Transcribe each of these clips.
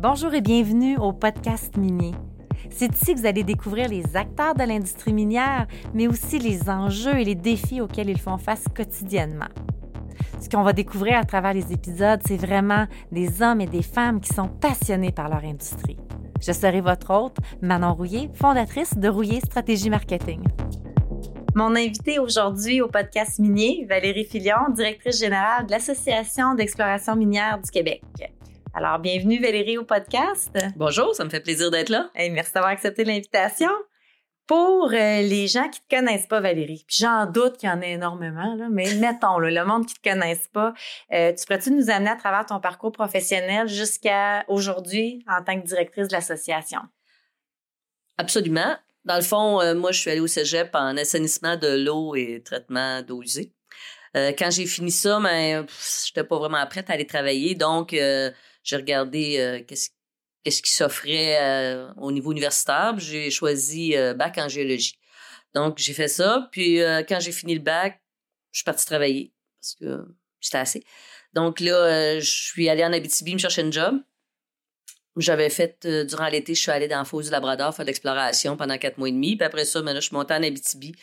Bonjour et bienvenue au podcast minier. C'est ici que vous allez découvrir les acteurs de l'industrie minière, mais aussi les enjeux et les défis auxquels ils font face quotidiennement. Ce qu'on va découvrir à travers les épisodes, c'est vraiment des hommes et des femmes qui sont passionnés par leur industrie. Je serai votre hôte, Manon Rouillé, fondatrice de Rouillé Stratégie Marketing. Mon invité aujourd'hui au podcast minier, Valérie Filion, directrice générale de l'Association d'exploration minière du Québec. Alors, bienvenue Valérie au podcast. Bonjour, ça me fait plaisir d'être là. Et merci d'avoir accepté l'invitation. Pour euh, les gens qui te connaissent pas, Valérie, puis j'en doute qu'il y en ait énormément, là, mais mettons, le monde qui te connaisse pas, euh, tu pourrais-tu nous amener à travers ton parcours professionnel jusqu'à aujourd'hui en tant que directrice de l'association? Absolument. Dans le fond, euh, moi, je suis allée au cégep en assainissement de l'eau et traitement d'eau usée. quand j'ai fini ça, ben, j'étais pas vraiment prête à aller travailler, donc j'ai regardé euh, qu'est-ce qu'est-ce qui s'offrait euh, au niveau universitaire. J'ai choisi euh, bac en géologie. Donc, j'ai fait ça. Puis, quand j'ai fini le bac, je suis partie travailler parce que c'était assez. Donc là, je suis allée en Abitibi me chercher un job. J'avais fait, durant l'été, je suis allée dans la fosse du Labrador faire de l'exploration pendant quatre mois et demi. Puis après ça, maintenant, je suis montée en Abitibi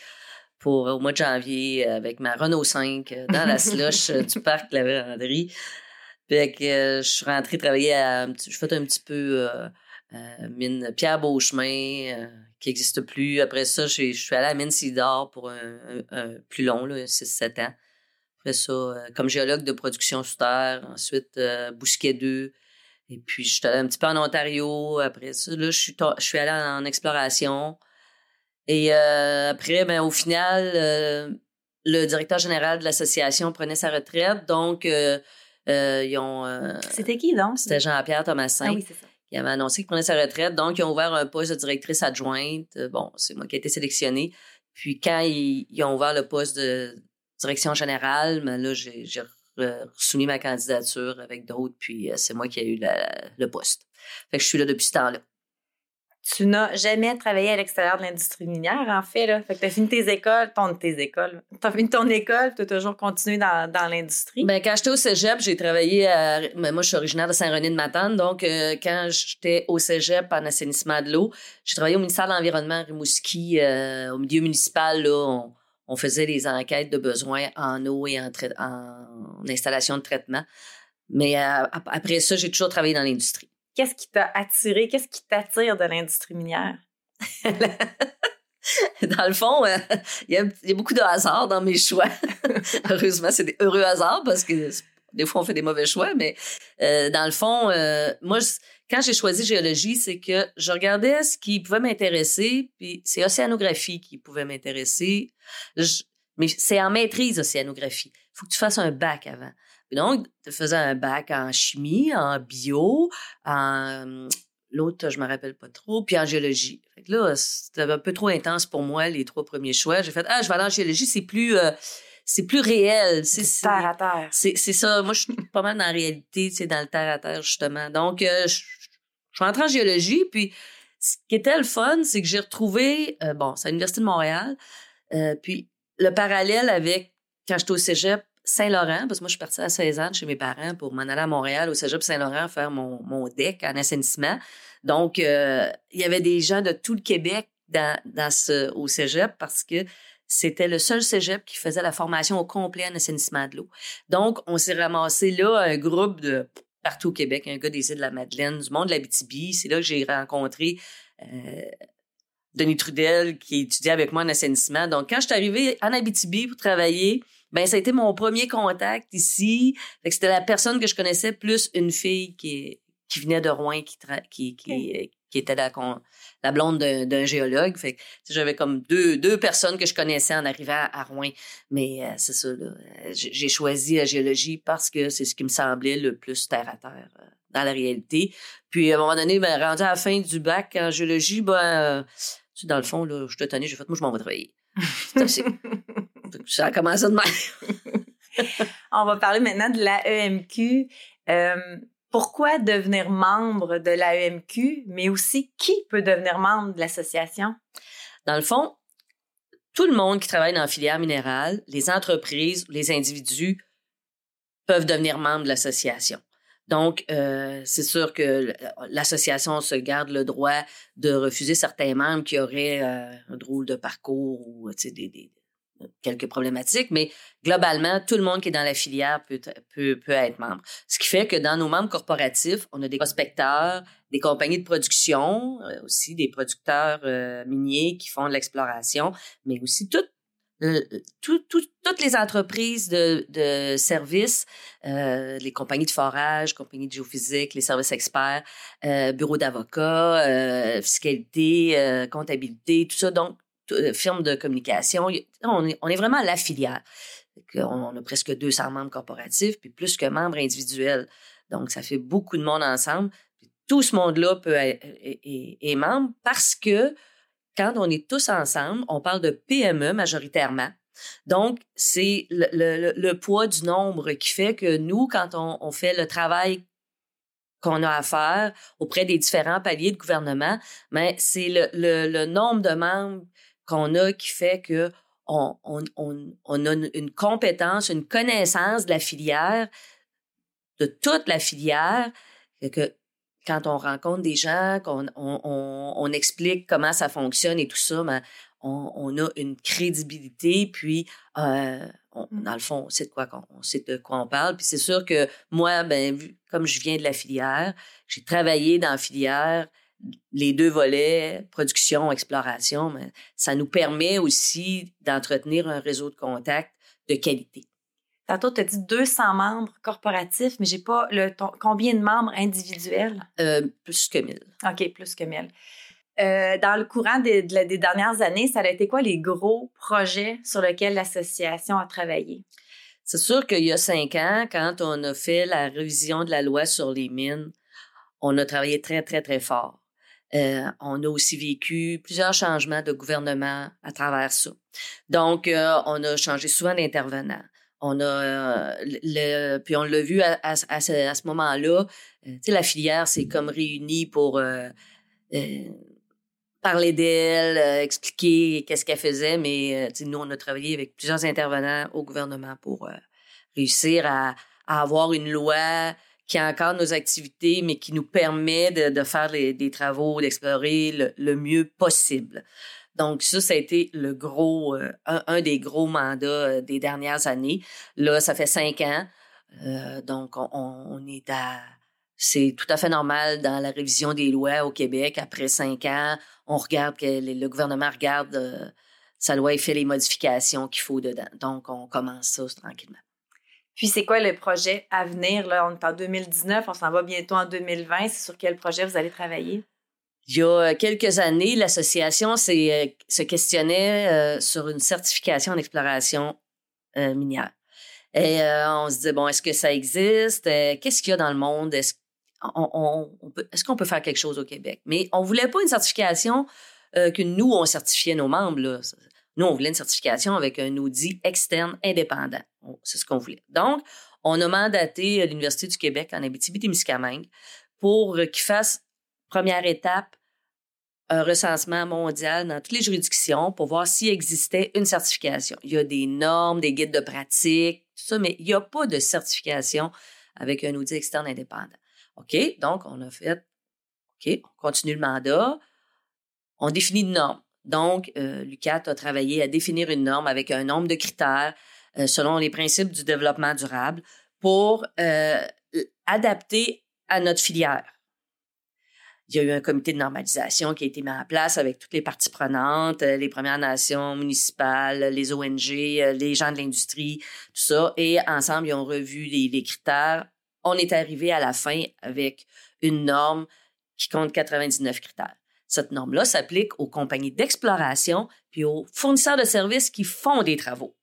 pour au mois de janvier avec ma Renault 5 dans la slush du parc de la Véranderie. Fait que euh, je suis rentrée travailler à. Je fais un petit peu euh, euh, mine Pierre Beauchemin, qui n'existe plus. Après ça, je suis allée à mine Sidor pour un, plus long, 6-7 ans. Après ça, comme géologue de production sous terre. Ensuite, Bousquet 2. Et puis, je suis un petit peu en Ontario. Après ça, là, je suis, je allée en, exploration. Et après, ben, au final, le directeur général de l'association prenait sa retraite. Donc, ils ont. Euh, C'était qui donc? C'était Jean-Pierre Thomasin. Ah oui, c'est ça. Qui avait annoncé qu'il prenait sa retraite. Donc, ils ont ouvert un poste de directrice adjointe. Euh, bon, c'est moi qui ai été sélectionnée. Puis quand ils, ont ouvert le poste de direction générale, ben là, j'ai soumis ma candidature avec d'autres, puis c'est moi qui ai eu le poste. Fait que je suis là depuis ce temps-là tu n'as jamais travaillé à l'extérieur de l'industrie minière, en fait. Là. Fait que tu as fini tes écoles, ton, tes écoles. Tu as fini ton école, tu as toujours continué dans, dans l'industrie. Ben, quand j'étais au cégep, j'ai travaillé à. Ben, moi, je suis originaire de Saint-René-de-Matane. Donc, euh, quand j'étais au cégep en assainissement de l'eau, j'ai travaillé au ministère de l'Environnement Rimouski, euh, au milieu municipal. Là, on, faisait des enquêtes de besoins en eau et en, en installation de traitement. Mais euh, après ça, j'ai toujours travaillé dans l'industrie. Qu'est-ce qui t'a attiré? Qu'est-ce qui t'attire de l'industrie minière? dans le fond, euh, il y, a beaucoup de hasard dans mes choix. Heureusement, c'est des heureux hasards parce que des fois, on fait des mauvais choix, mais euh, dans le fond, euh, moi, quand j'ai choisi géologie, c'est que je regardais ce qui pouvait m'intéresser, puis c'est océanographie qui pouvait m'intéresser. Mais c'est en maîtrise océanographie. Il faut que tu fasses un bac avant donc, tu faisais un bac en chimie, en bio, en l'autre, je me rappelle pas trop, puis en géologie. Fait que là, c'était un peu trop intense pour moi, les trois premiers choix. J'ai fait, ah, je vais aller en géologie, c'est plus, euh, c'est plus réel. C'est terre à terre. C'est, ça. Moi, je suis pas mal dans la réalité, c'est dans le terre à terre, justement. Donc, euh, je, suis entrée en géologie, puis ce qui était le fun, c'est que j'ai retrouvé, euh, bon, c'est à l'Université de Montréal, puis le parallèle avec quand j'étais au cégep, Saint-Laurent, parce que moi, je suis partie à 16 ans chez mes parents pour m'en aller à Montréal, au cégep Saint-Laurent, faire mon, mon deck en assainissement. Donc, euh, il y avait des gens de tout le Québec dans, ce, au cégep parce que c'était le seul cégep qui faisait la formation au complet en assainissement de l'eau. Donc, on s'est ramassé là, un groupe de partout au Québec, un gars des îles de la Madeleine, du monde de la. C'est là que j'ai rencontré euh, Denis Trudel qui étudiait avec moi en assainissement. Donc, quand je suis arrivée en Abitibi pour travailler, ben ça a été mon premier contact ici. C'était la personne que je connaissais plus une fille qui, qui venait de Rouen, qui, qui, qui, qui, était la, la blonde d'un géologue. Fait j'avais comme deux, deux personnes que je connaissais en arrivant à Rouen. Mais euh, c'est ça, là. J'ai choisi la géologie parce que c'est ce qui me semblait le plus terre à terre euh, dans la réalité. Puis à un moment donné, ben, rendu à la fin du bac en géologie, ben, euh, dans le fond, là, je te tenais, j'ai fait, moi, je m'en vais travailler. ça a commencé de même. On va parler maintenant de l'AEMQ. Euh, pourquoi devenir membre de l'AEMQ, mais aussi qui peut devenir membre de l'association? Dans le fond, tout le monde qui travaille dans la filière minérale, les entreprises, les individus peuvent devenir membres de l'association. Donc, euh, c'est sûr que l'association se garde le droit de refuser certains membres qui auraient euh, un drôle de parcours ou des, des, quelques problématiques, mais globalement, tout le monde qui est dans la filière peut, peut, peut être membre. Ce qui fait que dans nos membres corporatifs, on a des prospecteurs, des compagnies de production, euh, aussi des producteurs miniers qui font de l'exploration, mais aussi toutes toutes les entreprises de, de services, euh, les compagnies de forage, compagnies de géophysique, les services experts, euh, bureaux d'avocats, euh, fiscalité, euh, comptabilité, tout ça, donc euh, firmes de communication, on est, on est vraiment la filière. On, a presque 200 membres corporatifs, puis plus que membres individuels. Donc, ça fait beaucoup de monde ensemble. tout ce monde-là peut être, est, membre parce que quand on est tous ensemble, on parle de PME majoritairement. Donc, c'est le, poids du nombre qui fait que nous, quand on, fait le travail qu'on a à faire auprès des différents paliers de gouvernement, ben, c'est le, nombre de membres qu'on a qui fait que on, a une compétence, une connaissance de la filière, de toute la filière, que quand on rencontre des gens, qu'on on, explique comment ça fonctionne et tout ça, ben, on, a une crédibilité, puis euh, mmh. dans le fond, on sait de quoi on, sait de quoi on parle. Puis c'est sûr que moi, ben, comme je viens de la filière, j'ai travaillé dans la filière, les deux volets, production, exploration, mais ça nous permet aussi d'entretenir un réseau de contacts de qualité. Tantôt, tu as dit 200 membres corporatifs, mais j'ai pas le combien de membres individuels? Euh, plus que 1000. OK, plus que 1000. Euh, dans le courant des, des, dernières années, ça a été quoi les gros projets sur lesquels l'association a travaillé? C'est sûr qu'il y a cinq ans, quand on a fait la révision de la loi sur les mines, on a travaillé très, très, très fort. Euh, on a aussi vécu plusieurs changements de gouvernement à travers ça. Donc, euh, on a changé souvent d'intervenants. On a euh, puis on l'a vu à, ce, moment-là. Tu sais, la filière s'est comme réunie pour parler d'elle, expliquer qu'est-ce qu'elle faisait, mais nous, on a travaillé avec plusieurs intervenants au gouvernement pour réussir à, avoir une loi qui encadre nos activités, mais qui nous permet de, faire des travaux, d'explorer le, mieux possible. Donc ça, ça a été le gros, euh, un, des gros mandats euh, des dernières années. Là, ça fait cinq ans. Euh, donc on, on, est à, c'est tout à fait normal dans la révision des lois au Québec. Après cinq ans, on regarde que le, gouvernement regarde sa loi et fait les modifications qu'il faut dedans. Donc on commence ça tranquillement. Puis c'est quoi le projet à venir? On est en 2019, on s'en va bientôt en 2020. C'est sur quel projet vous allez travailler? Il y a quelques années, l'association euh, se questionnait euh, sur une certification en exploration euh, minière. Et on se disait, bon, est-ce que ça existe? Qu'est-ce qu'il y a dans le monde? Est-ce on, qu'on peut faire quelque chose au Québec? Mais on voulait pas une certification que nous, on certifiait nos membres. Nous, on voulait une certification avec un audit externe indépendant. C'est ce qu'on voulait. Donc, on a mandaté l'Université du Québec en Abitibi-Témiscamingue pour qu'il fasse Première étape, un recensement mondial dans toutes les juridictions pour voir s'il existait une certification. Il y a des normes, des guides de pratique, tout ça, mais il n'y a pas de certification avec un outil externe indépendant. OK, donc on a fait, OK, on continue le mandat, on définit une norme. Donc, euh, l'UCAT a travaillé à définir une norme avec un nombre de critères euh, selon les principes du développement durable pour euh, adapter à notre filière. Il y a eu un comité de normalisation qui a été mis en place avec toutes les parties prenantes, les Premières Nations municipales, les ONG, les gens de l'industrie, tout ça. Et ensemble, ils ont revu les, critères. On est arrivé à la fin avec une norme qui compte 99 critères. Cette norme-là s'applique aux compagnies d'exploration puis aux fournisseurs de services qui font des travaux.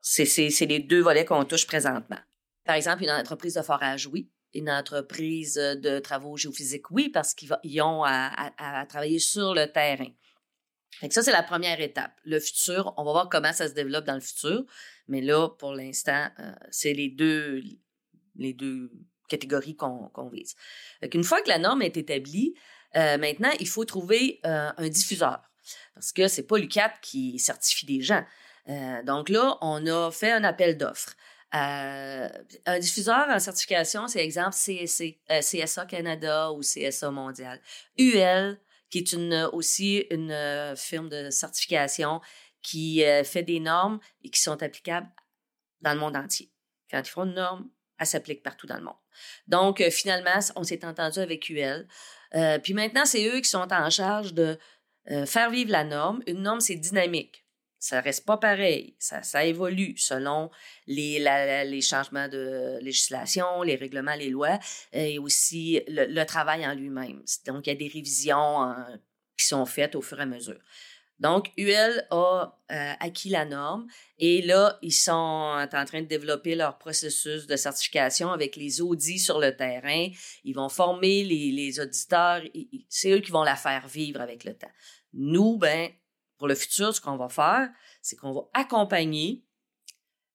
C'est les deux volets qu'on touche présentement. Par exemple, une entreprise de forage, oui une entreprise de travaux géophysiques, oui, parce qu'ils ont à, travailler sur le terrain. ça, c'est la première étape. Le futur, on va voir comment ça se développe dans le futur. Mais là, pour l'instant, euh, c'est les deux, les deux catégories qu'on vise. une fois que la norme est établie, euh, maintenant, il faut trouver euh, un diffuseur. Parce que c'est pas l'UCAT qui certifie des gens. donc là, on a fait un appel d'offres un diffuseur en certification, c'est exemple CSC, CSA Canada ou CSA Mondial. UL, qui est une, aussi une firme de certification qui fait des normes et qui sont applicables dans le monde entier. Quand ils font une norme, elle s'applique partout dans le monde. Donc, finalement, on s'est entendu avec UL. Puis maintenant, c'est eux qui sont en charge de faire vivre la norme. Une norme, c'est dynamique ça reste pas pareil. Ça, évolue selon les, les changements de législation, les règlements, les lois et aussi le, travail en lui-même. Donc, il y a des révisions qui sont faites au fur et à mesure. Donc, UL a euh, acquis la norme et là, ils sont en train de développer leur processus de certification avec les audits sur le terrain. Ils vont former les, les auditeurs. C'est eux qui vont la faire vivre avec le temps. Nous, ben, pour le futur, ce qu'on va faire, c'est qu'on va accompagner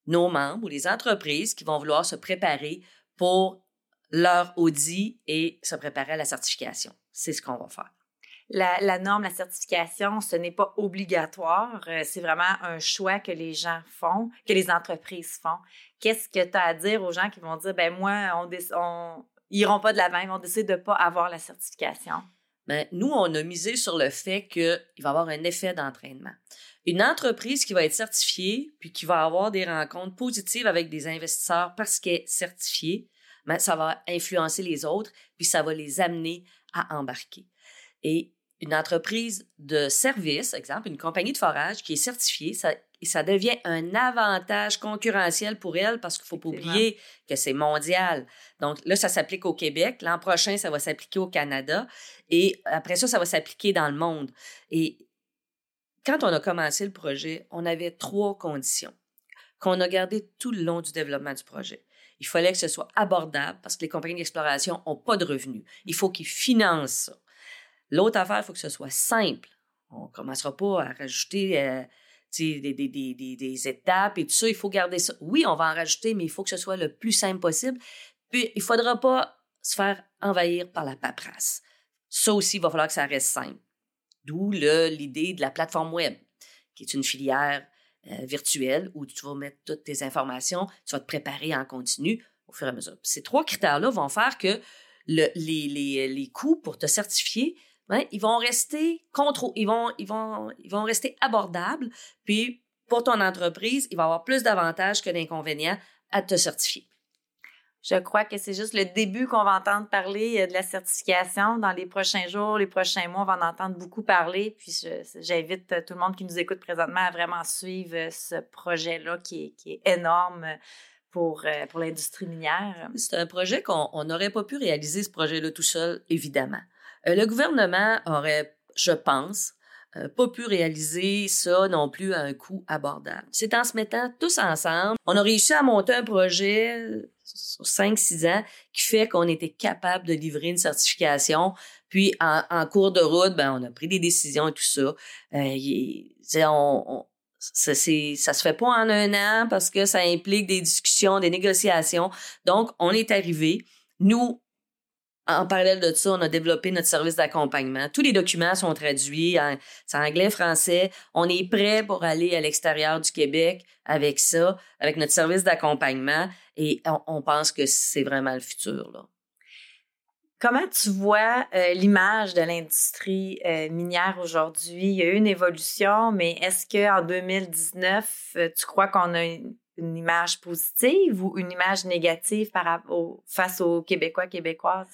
nos membres ou les entreprises qui vont vouloir se préparer pour leur audit et se préparer à la certification. C'est ce qu'on va faire. La, norme, la certification, ce n'est pas obligatoire. Euh, c'est vraiment un choix que les gens font, que les entreprises font. Qu'est-ce que tu as à dire aux gens qui vont dire, ben moi, on, on ils iront pas de l'avant, ils vont décider de pas avoir la certification? Ben, nous, on a misé sur le fait qu'il va y avoir un effet d'entraînement. Une entreprise qui va être certifiée, puis qui va avoir des rencontres positives avec des investisseurs parce qu'elle est certifiée, ben, ça va influencer les autres, puis ça va les amener à embarquer. Et une entreprise de service, exemple, une compagnie de forage qui est certifiée, ça, ça devient un avantage concurrentiel pour elle parce qu'il ne faut pas oublier que c'est mondial. Donc là, ça s'applique au Québec. L'an prochain, ça va s'appliquer au Canada. Et après ça, ça va s'appliquer dans le monde. Et quand on a commencé le projet, on avait trois conditions qu'on a gardées tout le long du développement du projet. Il fallait que ce soit abordable parce que les compagnies d'exploration n'ont pas de revenus. Il faut qu'ils financent ça. L'autre affaire, il faut que ce soit simple. On ne commencera pas à rajouter euh, des, étapes et tout ça. Il faut garder ça. Oui, on va en rajouter, mais il faut que ce soit le plus simple possible. Puis, il ne faudra pas se faire envahir par la paperasse. Ça aussi, il va falloir que ça reste simple. D'où l'idée de la plateforme web, qui est une filière euh, virtuelle où tu vas mettre toutes tes informations, tu vas te préparer en continu au fur et à mesure. ces trois critères-là vont faire que le, les, les, les coûts pour te certifier ils vont rester ils vont, ils vont, ils vont rester abordables. Puis pour ton entreprise, il va y avoir plus d'avantages que d'inconvénients à te certifier. Je crois que c'est juste le début qu'on va entendre parler euh, de la certification. Dans les prochains jours, les prochains mois, on va en entendre beaucoup parler. Puis j'invite euh, tout le monde qui nous écoute présentement à vraiment suivre euh, ce projet-là qui est, qui est énorme pour, pour l'industrie minière. C'est un projet qu'on n'aurait pas pu réaliser, ce projet-là tout seul, évidemment. Euh, le gouvernement aurait, je pense, euh, pas pu réaliser ça non plus à un coût abordable. C'est en se mettant tous ensemble, on a réussi à monter un projet euh, sur 5-6 ans qui fait qu'on était capable de livrer une certification. Puis en, cours de route, ben, on a pris des décisions et tout ça. on, ça, ça se fait pas en un an parce que ça implique des discussions, des négociations. Donc, on est arrivé. Nous, en parallèle de ça, on a développé notre service d'accompagnement. Tous les documents sont traduits en, anglais, français. On est prêt pour aller à l'extérieur du Québec avec ça, avec notre service d'accompagnement. Et on, pense que c'est vraiment le futur. Comment tu vois euh, l'image de l'industrie euh, minière aujourd'hui? Il y a eu une évolution, mais est-ce qu'en 2019, euh, tu crois qu'on a une, une, image positive ou une image négative par, face aux Québécois, Québécoises?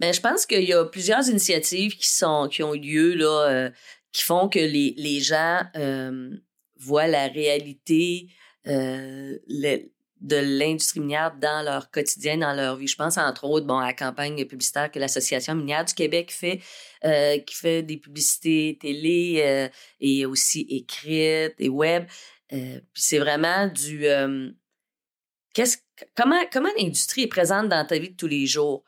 Ben, je pense qu'il y a plusieurs initiatives qui sont qui ont eu lieu là, euh, qui font que les, les gens euh, voient la réalité euh, de l'industrie minière dans leur quotidien, dans leur vie. Je pense entre autres bon à la campagne publicitaire que l'Association minière du Québec fait, qui fait des publicités télé et aussi écrites et web. Puis c'est vraiment du qu'est-ce comment comment l'industrie est présente dans ta vie de tous les jours?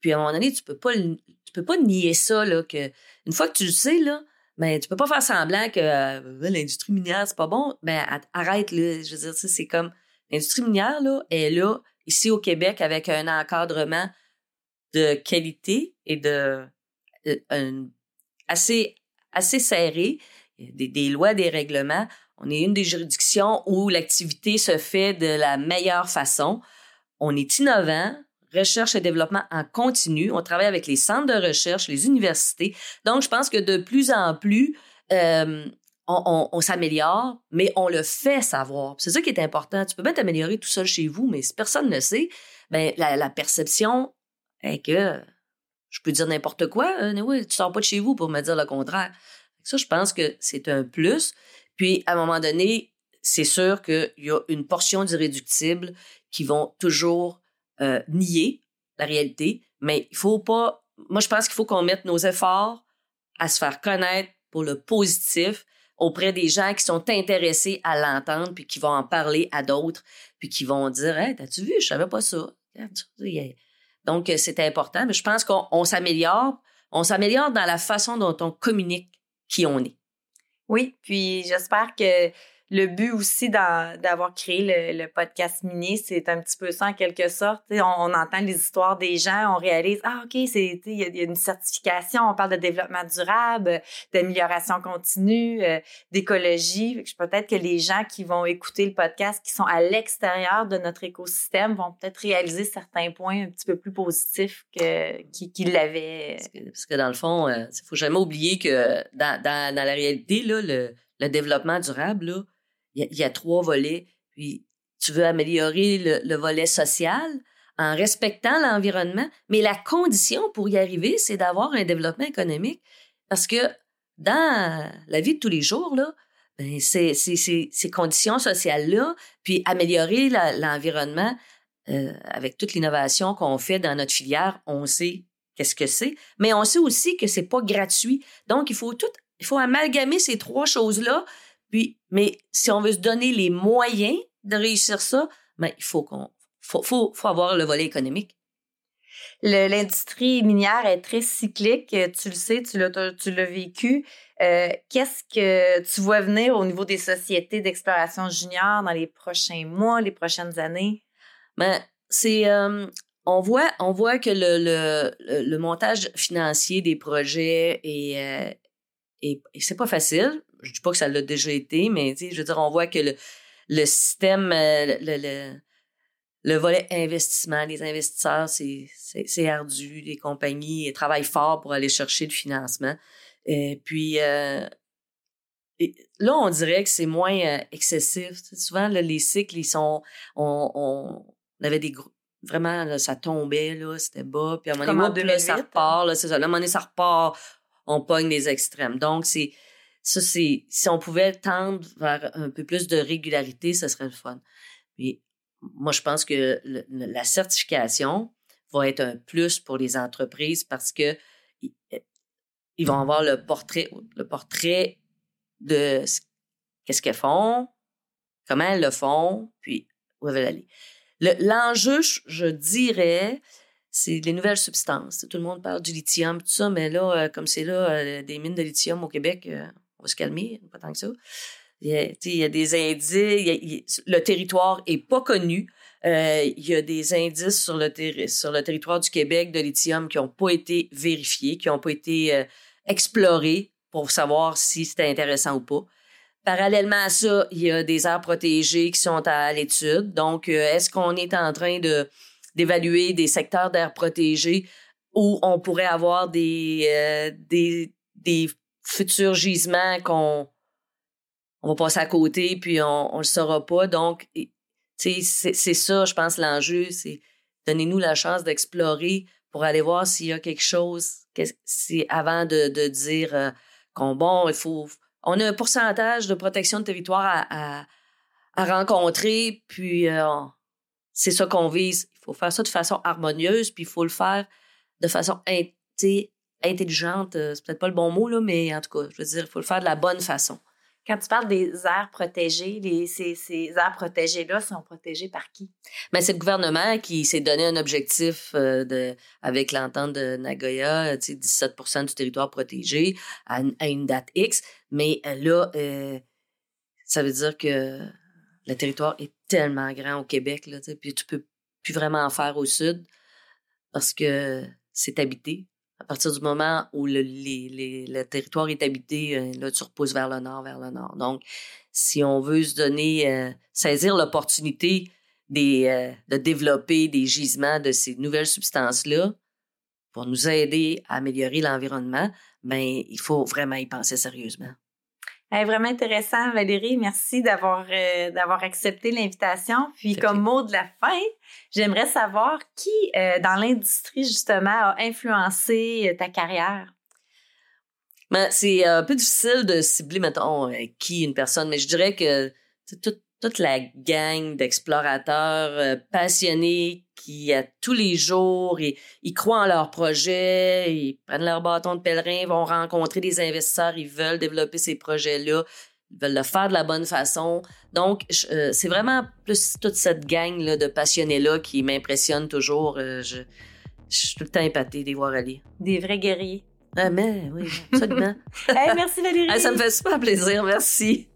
Puis à un moment donné, tu peux pas tu peux pas nier ça là que une fois que tu le sais là, ben tu peux pas faire semblant que euh, l'industrie minière c'est pas bon, ben arrête là, je veux dire c'est comme l'industrie minière là est là ici au Québec avec un encadrement de qualité et de euh, assez assez serré, des, des lois, des règlements. On est une des juridictions où l'activité se fait de la meilleure façon. On est innovant, recherche et développement en continu. On travaille avec les centres de recherche, les universités. Donc, je pense que de plus en plus, euh, on, s'améliore, mais on le fait savoir. C'est ça qui est important. Tu peux bien t'améliorer tout seul chez vous, mais si personne ne sait, ben, la, perception est que je peux dire n'importe quoi. Euh, oui, tu sors pas de chez vous pour me dire le contraire. Ça, je pense que c'est un plus. Puis, à un moment donné, c'est sûr qu'il y a une portion d'irréductibles qui vont toujours euh, nier la réalité, mais il faut pas. Moi, je pense qu'il faut qu'on mette nos efforts à se faire connaître pour le positif auprès des gens qui sont intéressés à l'entendre, puis qui vont en parler à d'autres, puis qui vont dire Hey, t'as-tu vu, je savais pas ça. Donc, euh, c'est important. Mais je pense qu'on s'améliore. On s'améliore dans la façon dont on communique qui on est. Oui, puis j'espère que le but aussi d'avoir créé le, podcast mini, c'est un petit peu ça en quelque sorte. On, entend les histoires des gens, on réalise, ah OK, il y, a une certification, on parle de développement durable, d'amélioration continue, euh, d'écologie. Peut-être que les gens qui vont écouter le podcast, qui sont à l'extérieur de notre écosystème, vont peut-être réaliser certains points un petit peu plus positifs qu'ils qu l'avaient. Parce, que dans le fond, il euh, faut jamais oublier que dans la réalité, là, le, le développement durable, là, il y, a trois volets. Puis tu veux améliorer le, volet social en respectant l'environnement, mais la condition pour y arriver, c'est d'avoir un développement économique. Parce que dans la vie de tous les jours, là, ben ces, conditions sociales-là, puis améliorer l'environnement euh, avec toute l'innovation qu'on fait dans notre filière, on sait qu'est-ce que c'est, mais on sait aussi que c'est pas gratuit. Donc, il faut tout, il faut amalgamer ces trois choses-là puis, mais si on veut se donner les moyens de réussir ça, ben, il faut qu'on faut, faut, faut avoir le volet économique. L'industrie minière est très cyclique, tu le sais, tu l'as, tu l'as vécu. Euh, qu'est-ce que tu vois venir au niveau des sociétés d'exploration junior dans les prochains mois, les prochaines années? Ben, c'est, euh, on voit, on voit que le, le, le, montage financier des projets est, euh, et, c'est pas facile. Je dis pas que ça l'a déjà été, mais je veux dire, on voit que le, le système, euh, le, le, volet investissement, les investisseurs, c'est ardu. Les compagnies travaillent fort pour aller chercher le financement. Et puis, euh, là, on dirait que c'est moins euh, excessif. souvent, les cycles, ils sont. On, on avait des groupes vraiment ça tombait là c'était bas puis à un moment donné ça repart là ça à un moment donné ça repart on pogne les extrêmes. Donc, c'est ça, c'est si on pouvait tendre vers un peu plus de régularité, ce serait le fun. Mais moi, je pense que la certification va être un plus pour les entreprises parce que ils vont avoir le portrait, le portrait de qu'est-ce qu'elles font, comment elles le font, puis où elles veulent aller. L'enjeu, je dirais, c'est les nouvelles substances. Tout le monde parle du lithium, tout ça, mais là, euh, comme c'est là euh, des mines de lithium au Québec, euh, on va se calmer, pas tant que ça. Il y a, des indices, le territoire est pas connu. il y a des indices sur le, territoire du Québec de lithium qui n'ont pas été vérifiés, qui n'ont pas été explorés pour savoir si c'était intéressant ou pas. Parallèlement à ça, il y a des aires protégées qui sont à l'étude. Donc, est-ce qu'on est en train de d'évaluer des secteurs d'air protégés où on pourrait avoir des, euh, des, des futurs gisements qu'on on va passer à côté puis on ne le saura pas. Donc, c'est ça, je pense, l'enjeu, c'est donnez-nous la chance d'explorer pour aller voir s'il y a quelque chose c'est avant de, de dire euh, qu'on, bon, il faut... On a un pourcentage de protection de territoire à, à, rencontrer, puis euh, c'est ça qu'on vise faut faire ça de façon harmonieuse, puis il faut le faire de façon intelligente. Euh, c'est peut-être pas le bon mot, là, mais en tout cas, je veux dire, il faut le faire de la bonne façon. Quand tu parles des aires protégées, les, ces, ces aires protégées-là sont protégées par qui? Ben, c'est le gouvernement qui s'est donné un objectif euh, de, avec l'entente de Nagoya, 17% du territoire protégé à, une date X. Mais euh, là, ça veut dire que le territoire est tellement grand au Québec, là, puis tu peux vraiment en faire au sud parce que c'est habité. À partir du moment où le, territoire est habité, euh, là, tu repousses vers le nord, vers le nord. Donc, si on veut se donner, euh, saisir l'opportunité des, de développer des gisements de ces nouvelles substances-là pour nous aider à améliorer l'environnement, ben, il faut vraiment y penser sérieusement vraiment intéressant, Valérie. Merci d'avoir euh, d'avoir accepté l'invitation. Puis, comme mot de la fin, j'aimerais savoir qui, euh, dans l'industrie, justement, a influencé euh, ta carrière? Ben, c'est un peu difficile de cibler, mettons, qui une personne, mais je dirais que toute, toute la gang d'explorateurs passionnés qui, à tous les jours, ils, ils, croient en leur projet, ils prennent leur bâton de pèlerin, vont rencontrer des investisseurs, ils veulent développer ces projets-là, ils veulent le faire de la bonne façon. Donc, euh, c'est vraiment plus toute cette gang-là de passionnés-là qui m'impressionne toujours. Euh, je, suis tout le temps épatée de les voir aller. Des vrais guerriers. Ah, mais oui, absolument. merci Valérie. ça me fait super plaisir, merci.